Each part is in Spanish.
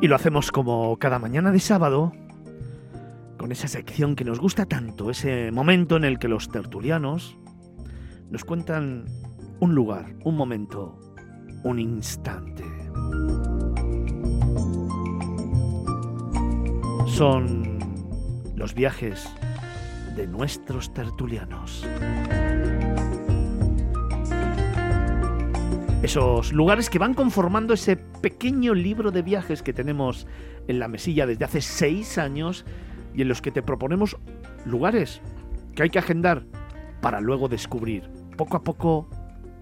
Y lo hacemos como cada mañana de sábado, con esa sección que nos gusta tanto, ese momento en el que los tertulianos nos cuentan un lugar, un momento, un instante. Son los viajes de nuestros tertulianos. Esos lugares que van conformando ese pequeño libro de viajes que tenemos en la mesilla desde hace seis años y en los que te proponemos lugares que hay que agendar para luego descubrir poco a poco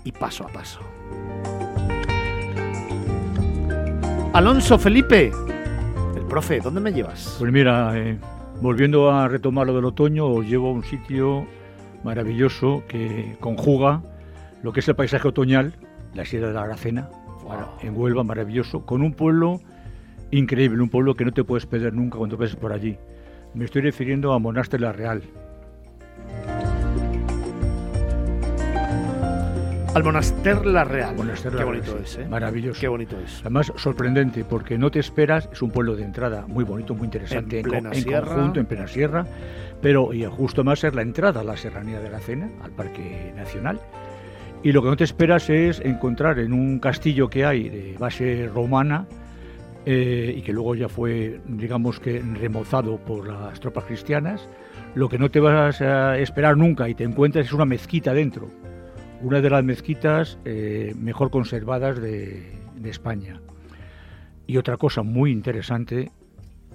y paso a paso. Alonso Felipe, el profe, ¿dónde me llevas? Pues mira, eh, volviendo a retomar lo del otoño, os llevo a un sitio maravilloso que conjuga lo que es el paisaje otoñal la Sierra de la Aracena, en Huelva, maravilloso, con un pueblo increíble, un pueblo que no te puedes perder nunca cuando pases por allí. Me estoy refiriendo a Monaster la Real. Al Monaster La Real. Monaster Qué bonito Real, es. ¿eh? Maravilloso. Qué bonito es. Además, sorprendente, porque no te esperas, es un pueblo de entrada muy bonito, muy interesante, En plena en sierra. conjunto, en plena sierra, pero y justo más es la entrada a la Serranía de la Cena, al Parque Nacional. Y lo que no te esperas es encontrar en un castillo que hay de base romana eh, y que luego ya fue, digamos que, remozado por las tropas cristianas, lo que no te vas a esperar nunca y te encuentras es una mezquita dentro, una de las mezquitas eh, mejor conservadas de, de España. Y otra cosa muy interesante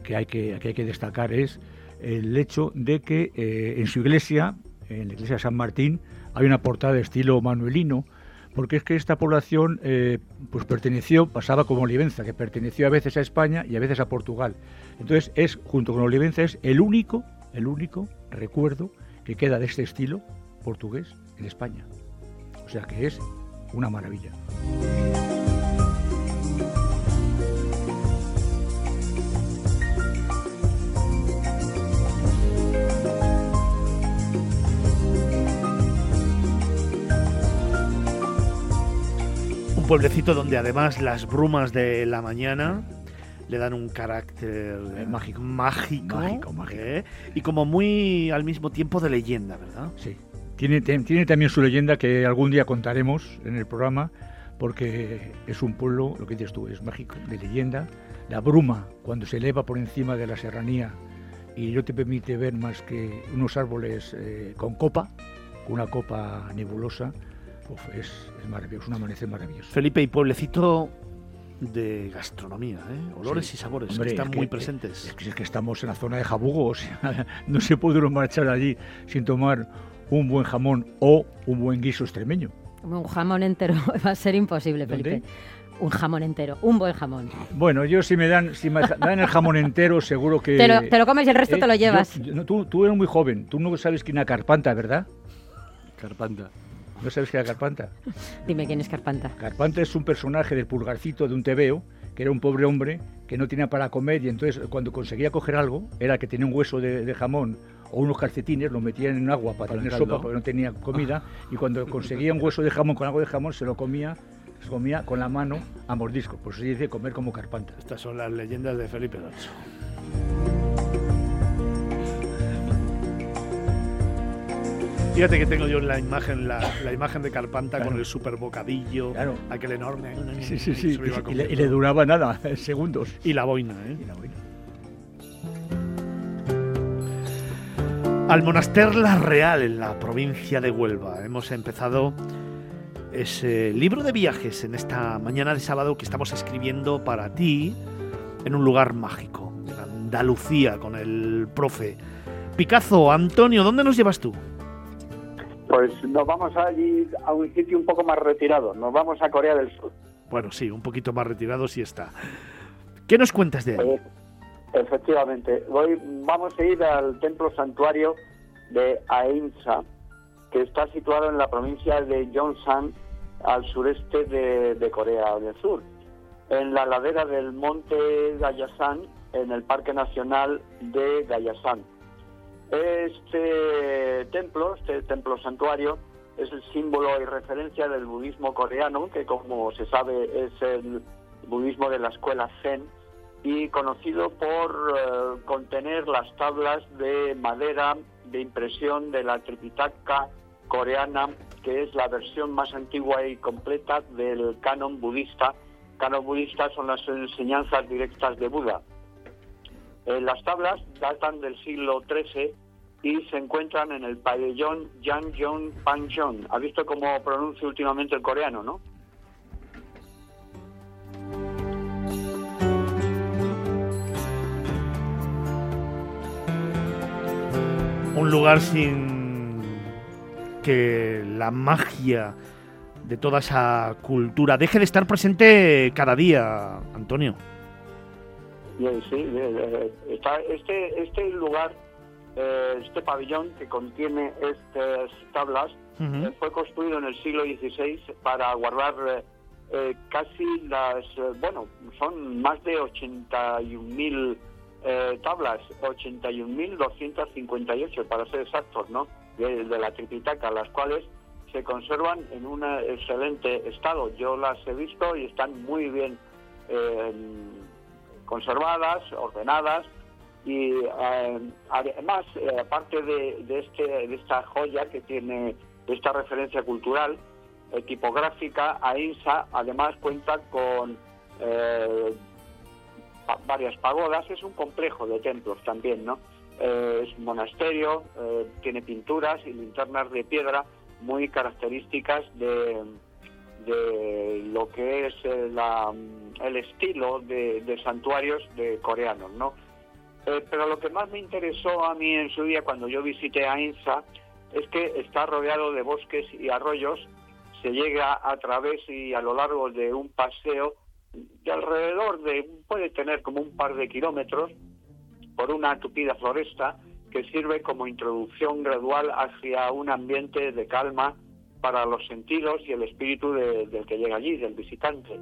que hay que, destacar es el hecho de que eh, en su iglesia, en la iglesia de San Martín, hay una portada de estilo manuelino, porque es que esta población eh, pues perteneció, pasaba como Olivenza, que perteneció a veces a España y a veces a Portugal. Entonces es, junto con Olivenza, es el único, el único recuerdo que queda de este estilo portugués en España. O sea que es una maravilla. Pueblecito donde además las brumas de la mañana le dan un carácter Eh, mágico. mágico, Mágico, mágico. ¿eh? y como muy al mismo tiempo de leyenda, ¿verdad? Sí. Tiene, tiene también su leyenda que algún día contaremos en el programa, porque es un pueblo, lo que dices tú, es mágico, de leyenda. La bruma, cuando se eleva por encima de la serranía y no te permite ver más que unos árboles eh, con copa, una copa nebulosa, uf, es, es maravilloso, un amanecer maravilloso. Felipe y pueblecito de gastronomía, ¿eh? olores Sí. y sabores Hombre, que están es que- muy Es presentes. que, es que estamos en la zona de Jabugo, o sea, no se puede uno marchar allí sin tomar un buen jamón o un buen guiso extremeño. Un jamón entero va a ser imposible, ¿Dónde? Felipe. Un jamón entero, un buen jamón. Bueno, yo si me dan, si me dan el jamón entero, seguro que. Te lo, te lo comes y el resto Eh, te lo yo- llevas. yo- no, tú, tú eres muy joven, tú no sabes quién era Carpanta, ¿verdad? Carpanta. ¿No sabes quién era Carpanta? Dime quién es Carpanta. Carpanta es un personaje del pulgarcito de un tebeo, que era un pobre hombre que no tenía para comer y entonces cuando conseguía coger algo, era que tenía un hueso de, de jamón o unos calcetines, lo metían en agua para, Para tener sopa porque no tenía comida y cuando conseguía un hueso de jamón con algo de jamón se lo comía, se comía con la mano a mordisco. Por eso se dice comer como Carpanta. Estas son las leyendas de Felipe Alonso. Fíjate que tengo yo la imagen la, la imagen de Carpanta Claro. con el super bocadillo, Claro. aquel enorme. Sí, sí, sí. Y, le, y le duraba nada, segundos. Y la boina, ¿eh? Y la boina. Al Monaster La Real, en la provincia de Huelva. Hemos empezado ese libro de viajes en esta mañana de sábado que estamos escribiendo para ti en un lugar mágico, en Andalucía, con el profe. Picazo, Antonio, ¿dónde nos llevas tú? Pues nos vamos allí a un sitio un poco más retirado. Nos vamos a Corea del Sur. Bueno, sí, un poquito más retirado sí está. ¿Qué nos cuentas de ahí? Eh, efectivamente. Voy, vamos a ir al templo santuario de Aimsa, que está situado en la provincia de Gyeongsang, al sureste de, de Corea del Sur, en la ladera del monte Gayasan, en el Parque Nacional de Gayasan. Este templo, este templo santuario, es el símbolo y referencia del budismo coreano, que como se sabe es el budismo de la escuela Zen, y conocido por eh, contener las tablas de madera de impresión de la Tripitaka coreana, que es la versión más antigua y completa del canon budista. Canon budista son las enseñanzas directas de Buda. Eh, las tablas datan del siglo XIII y se encuentran en el pabellón Yanjong Panjong. ¿Ha visto cómo pronuncia últimamente el coreano, no? Un lugar sin que la magia de toda esa cultura deje de estar presente cada día, Antonio. Sí, eh, está este, este lugar, eh, este pabellón que contiene estas tablas, eh, fue construido en el siglo XVI para guardar eh, eh, casi las, eh, bueno, son más de 81.000 eh, tablas, 81.258 para ser exactos, ¿no? De, de la Tripitaka, las cuales se conservan en un excelente estado. Yo las he visto y están muy bien eh, conservadas, ordenadas y eh, además, eh, aparte de, de este, de esta joya que tiene esta referencia cultural, eh, tipográfica, AINSA además cuenta con eh, varias pagodas, es un complejo de templos también, ¿no? Eh, es un monasterio, tiene pinturas y linternas de piedra muy características de, de lo que es la, el estilo de, de santuarios de coreanos, ¿no? Eh, pero lo que más me interesó a mí en su día cuando yo visité Ainsa es que está rodeado de bosques y arroyos, se llega a través y a lo largo de un paseo de alrededor de, puede tener como un par de kilómetros, por una tupida floresta que sirve como introducción gradual hacia un ambiente de calma para los sentidos y el espíritu de- del que llega allí, del visitante.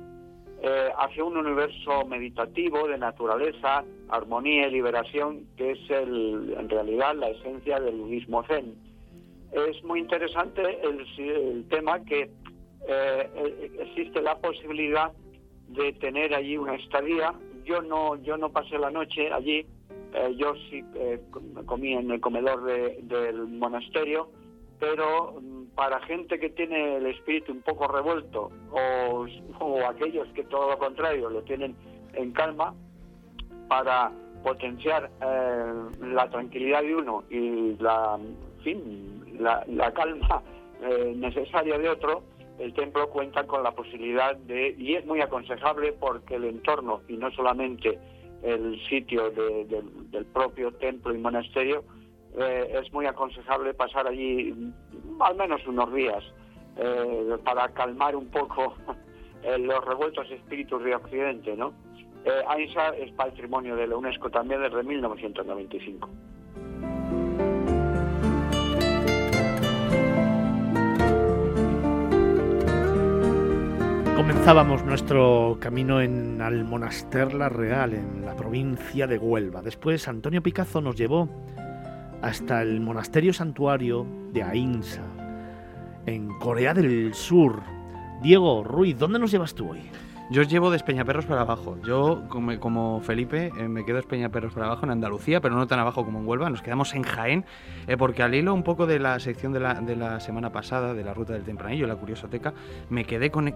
Eh, hacia un universo meditativo de naturaleza, armonía y liberación, que es el, en realidad la esencia del budismo zen. Es muy interesante el, el tema que eh, eh, existe la posibilidad de tener allí una estadía. Yo no, yo no pasé la noche allí, eh, yo sí eh, com- comí en el comedor de- del monasterio, pero para gente que tiene el espíritu un poco revuelto o, aquellos que todo lo contrario lo tienen en calma, para potenciar eh, la tranquilidad de uno y la, fin, la, la calma eh, necesaria de otro, el templo cuenta con la posibilidad de, y es muy aconsejable porque el entorno, y no solamente el sitio de- del propio templo y monasterio, eh, es muy aconsejable pasar allí al menos unos días eh, para calmar un poco eh, los revueltos espíritus de Occidente, ¿no? Eh, AINSA es patrimonio de la UNESCO también desde 1995. Comenzábamos nuestro camino en Almonaster la Real, en la provincia de Huelva. Después Antonio Picazo nos llevó hasta el monasterio santuario de Ainsa, en Corea del Sur. Diego Ruiz, ¿dónde nos llevas tú hoy? Yo os llevo de Espeñaperros para abajo. Yo, como, Felipe, eh, me quedo de Espeñaperros para abajo en Andalucía, pero no tan abajo como en Huelva. Nos quedamos en Jaén, eh, porque al hilo un poco de la sección de la, de la semana pasada, de la ruta del Tempranillo, la Curiosoteca, me quedé con-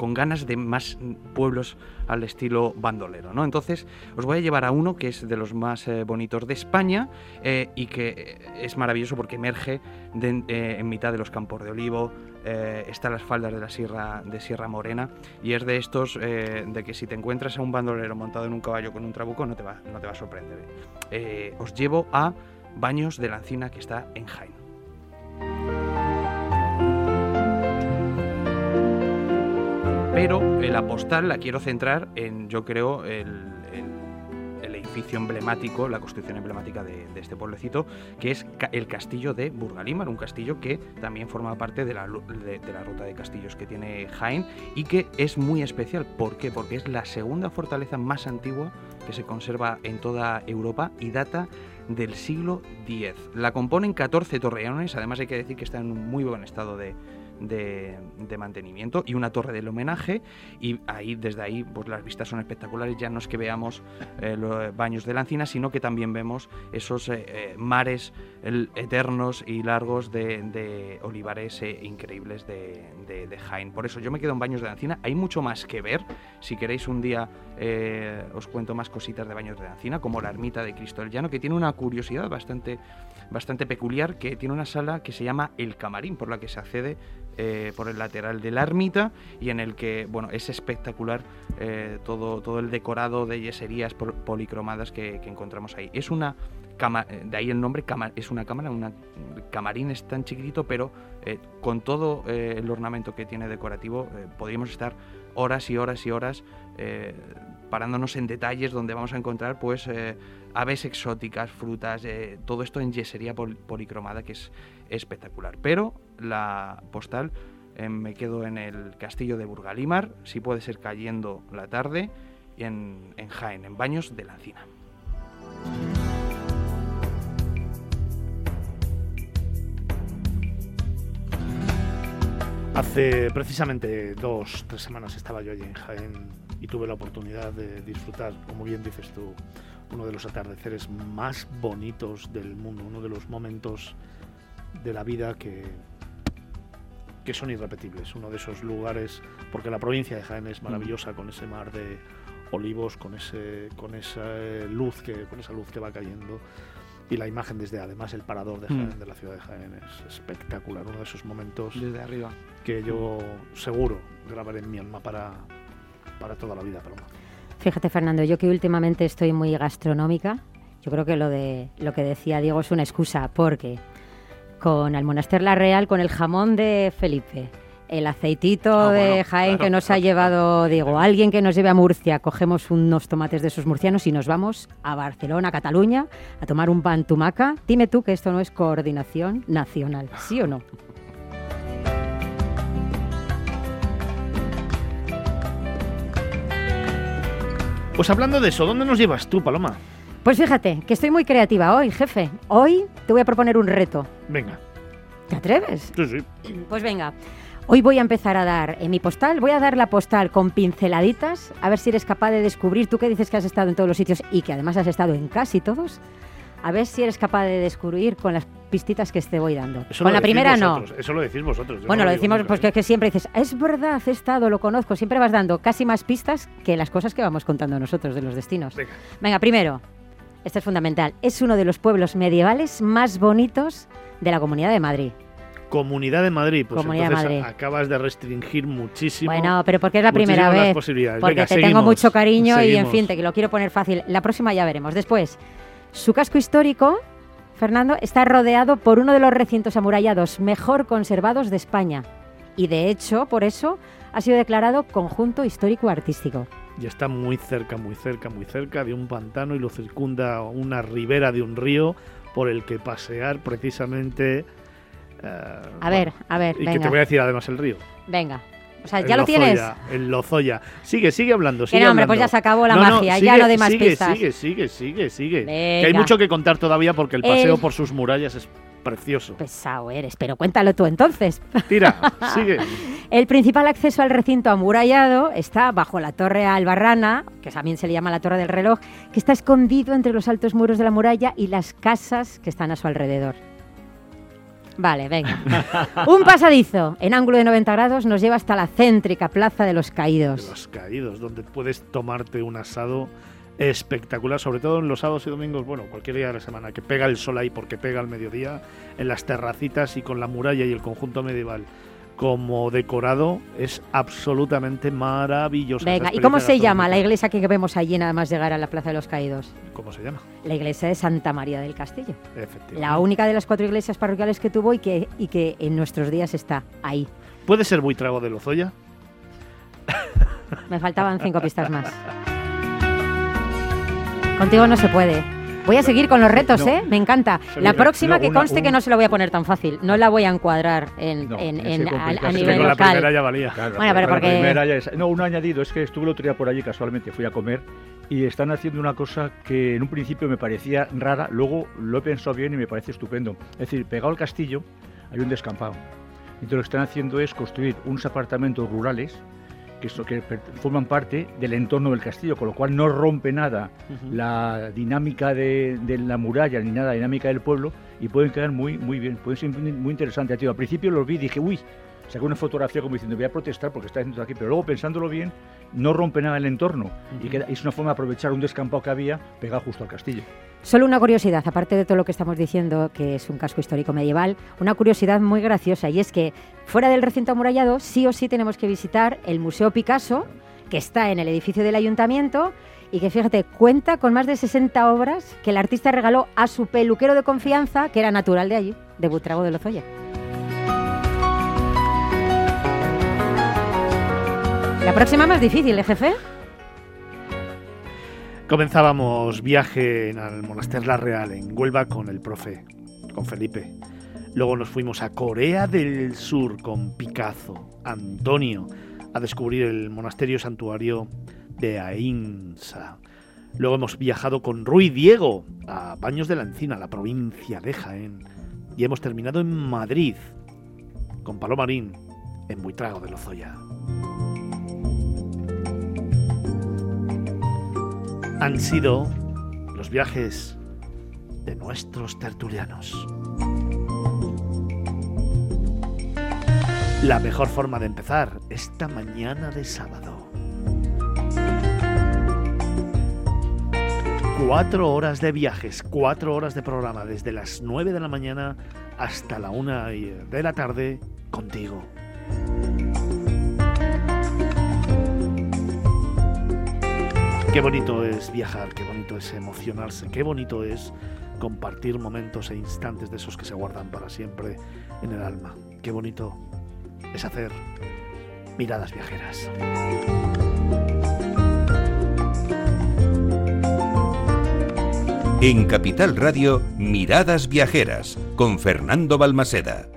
con ganas de más pueblos al estilo bandolero. ¿no? Entonces, os voy a llevar a uno que es de los más eh, bonitos de España eh, y que eh, es maravilloso porque emerge de- eh, en mitad de los campos de olivo, eh, está en las faldas de la Sierra, de Sierra Morena y es de estos eh, de que si te encuentras a un bandolero montado en un caballo con un trabuco no te va, no te va a sorprender. Os llevo a Baños de la Encina que está en Jaén. Pero la postal la quiero centrar en, yo creo, el, edificio emblemático, la construcción emblemática de, este pueblecito, que es el castillo de Burgalímar, un castillo que también forma parte de la, de- de la ruta de castillos que tiene Jaén y que es muy especial. ¿Por qué? Porque es la segunda fortaleza más antigua que se conserva en toda Europa y data del siglo X. La componen 14 torreones, además hay que decir que está en un muy buen estado de, de, mantenimiento y una torre del homenaje. Y ahí desde ahí pues las vistas son espectaculares. Ya no es que veamos eh, los baños de la encina sino que también vemos esos eh, eh, mares eternos y largos de, olivares increíbles de, de- Jaén. Por eso yo me quedo en baños de la encina. Hay mucho más que ver. Si queréis un día os cuento más cositas de baños de la encina como la ermita de Cristo del Llano que tiene una curiosidad bastante bastante peculiar que tiene una sala que se llama El Camarín, por la que se accede eh, por el lateral de la ermita y en el que bueno es espectacular eh, todo, todo el decorado de yeserías pol- policromadas que, encontramos ahí. Es una cama, eh, de ahí el nombre, es una cámara, una camarín es tan chiquitito, pero con todo el ornamento que tiene decorativo podríamos estar horas y horas y horas parándonos en detalles donde vamos a encontrar pues eh, aves exóticas, frutas, eh, todo esto en yesería pol- policromada que es espectacular. Pero la postal eh, me quedo en el castillo de Burgalímar, si puede ser cayendo la tarde, y en, en Jaén, en Baños de la Encina. Hace precisamente dos, tres semanas estaba yo allí en Jaén y tuve la oportunidad de disfrutar, como bien dices tú, uno de los atardeceres más bonitos del mundo, uno de los momentos de la vida que, que son irrepetibles, uno de esos lugares, porque la provincia de Jaén es maravillosa con ese mar de olivos, con ese, con esa luz que, con esa luz que va cayendo y la imagen desde además el parador de Jaén, Mm. de la ciudad de Jaén es espectacular, uno de esos momentos Desde arriba. que yo seguro grabaré en mi alma para, para toda la vida. Fíjate, Fernando, yo que últimamente estoy muy gastronómica, yo creo que lo de lo que decía Diego es una excusa, porque con Almonaster La Real, con el jamón de Felipe, el aceitito Ah, de bueno, Jaén claro, que nos ha llevado Diego, alguien que nos lleve a Murcia, cogemos unos tomates de esos murcianos y nos vamos a Barcelona, a Cataluña, a tomar un pan tumaca. Dime tú que esto no es coordinación nacional, ¿sí o no? Pues hablando de eso, ¿dónde nos llevas tú, Paloma? Pues fíjate, que estoy muy creativa hoy, jefe. Hoy te voy a proponer un reto. Venga, ¿Te atreves? sí, sí. Pues venga, hoy voy a empezar a dar en mi postal, voy a dar la postal con pinceladitas, a ver si eres capaz de descubrir, tú que dices que has estado en todos los sitios y que además has estado en casi todos, a ver si eres capaz de descubrir con las pistitas que te voy dando. Eso con la primera no. Eso lo decís vosotros. Bueno, no lo decimos pues ¿eh? que, que siempre dices, es verdad, he estado, lo conozco, siempre vas dando casi más pistas que las cosas que vamos contando nosotros de los destinos. Venga. Venga, primero, este es fundamental, es uno de los pueblos medievales más bonitos de la Comunidad de Madrid. Comunidad de Madrid, pues Comunidad de entonces Madrid. acabas de restringir muchísimo. Bueno, pero porque es la primera vez. posibilidades. Porque Venga, te tengo mucho cariño y en fin, te que lo quiero poner fácil. La próxima ya veremos. Después, su casco histórico, Fernando, está rodeado por uno de los recintos amurallados mejor conservados de España. Y de hecho, por eso, ha sido declarado conjunto histórico-artístico. Y está muy cerca, muy cerca, muy cerca de un pantano y lo circunda una ribera de un río por el que pasear precisamente. eh, A ver, a ver, Y que te voy a decir además el río. Venga. O sea, El ¿ya lo Lozoya, tienes? El Lozoya. Sigue, sigue hablando. Sigue no, hombre, pues ya se acabó la No, no, magia, sigue, ya no de más sigue, pistas. Sigue, sigue, sigue, sigue. Que hay mucho que contar todavía porque el paseo El- por sus murallas es precioso. Pesado eres, pero cuéntalo tú entonces. Tira, sigue. El principal acceso al recinto amurallado está bajo la torre albarrana, que también se le llama la torre del reloj, que está escondido entre los altos muros de la muralla y las casas que están a su alrededor. Vale, venga. Un pasadizo en ángulo de 90 grados nos lleva hasta la céntrica Plaza de los Caídos. los caídos, donde puedes tomarte un asado espectacular, sobre todo en los sábados y domingos, bueno, cualquier día de la semana, que pega el sol ahí porque pega al mediodía, en las terracitas y con la muralla y el conjunto medieval como decorado, es absolutamente maravilloso. Venga, ¿y cómo se llama la iglesia que vemos allí nada más llegar a la Plaza de los Caídos? ¿Cómo se llama? La iglesia de Santa María del Castillo. Efectivamente. La única de las cuatro iglesias parroquiales que tuvo y que, y que en nuestros días está ahí. ¿Puede ser buitrago de Lozoya? Me faltaban cinco pistas más. Contigo no se puede. Voy a seguir con los retos, No. ¿eh? Me encanta. Sí, La próxima no, que una- conste un- que no se lo voy a poner tan fácil. No la voy a encuadrar en, No, en- a, nivel con la primera local. ya valía. Claro, Bueno, pero la porque- primera ya es- No, un añadido, es que estuve el otro día por allí casualmente, fui a comer y están haciendo una cosa que en un principio me parecía rara, luego lo he pensado bien y me parece estupendo. Es decir, pegado al castillo hay un descampado. Entonces lo que están haciendo es construir unos apartamentos rurales que, que forman parte del entorno del castillo, con lo cual no rompe nada la dinámica de, la muralla ni nada la dinámica del pueblo y pueden quedar muy, muy bien, pueden ser muy interesantes. Al principio los vi y dije, uy, saqué una fotografía como diciendo voy a protestar porque está haciendo aquí, pero luego pensándolo bien, no rompe nada el entorno y es una forma de aprovechar un descampado que había pegado justo al castillo. Solo una curiosidad, aparte de todo lo que estamos diciendo, que es un casco histórico medieval, una curiosidad muy graciosa y es que fuera del recinto amurallado sí o sí tenemos que visitar el Museo Picasso, que está en el edificio del ayuntamiento y que fíjate, cuenta con más de 60 obras que el artista regaló a su peluquero de confianza, que era natural de allí, de Butrago de Lozoya. La próxima más difícil, ¿eh, jefe? Comenzábamos viaje al Monasterio La Real en Huelva con el profe, con Felipe. Luego nos fuimos a Corea del Sur con Picasso, Antonio, a descubrir el monasterio santuario de Ainsa. Luego hemos viajado con Rui Diego a Baños de la Encina, la provincia de Jaén. Y hemos terminado en Madrid con Palomarín en Buitrago de Lozoya. Han sido los viajes de nuestros tertulianos. La mejor forma de empezar esta mañana de sábado. Cuatro horas de viajes, cuatro horas de programa, desde las nueve de la mañana hasta la una de la tarde contigo. Qué bonito es viajar, qué bonito es emocionarse, qué bonito es compartir momentos e instantes de esos que se guardan para siempre en el alma. Qué bonito es hacer miradas viajeras. En Capital Radio, Miradas Viajeras, con Fernando Balmaseda.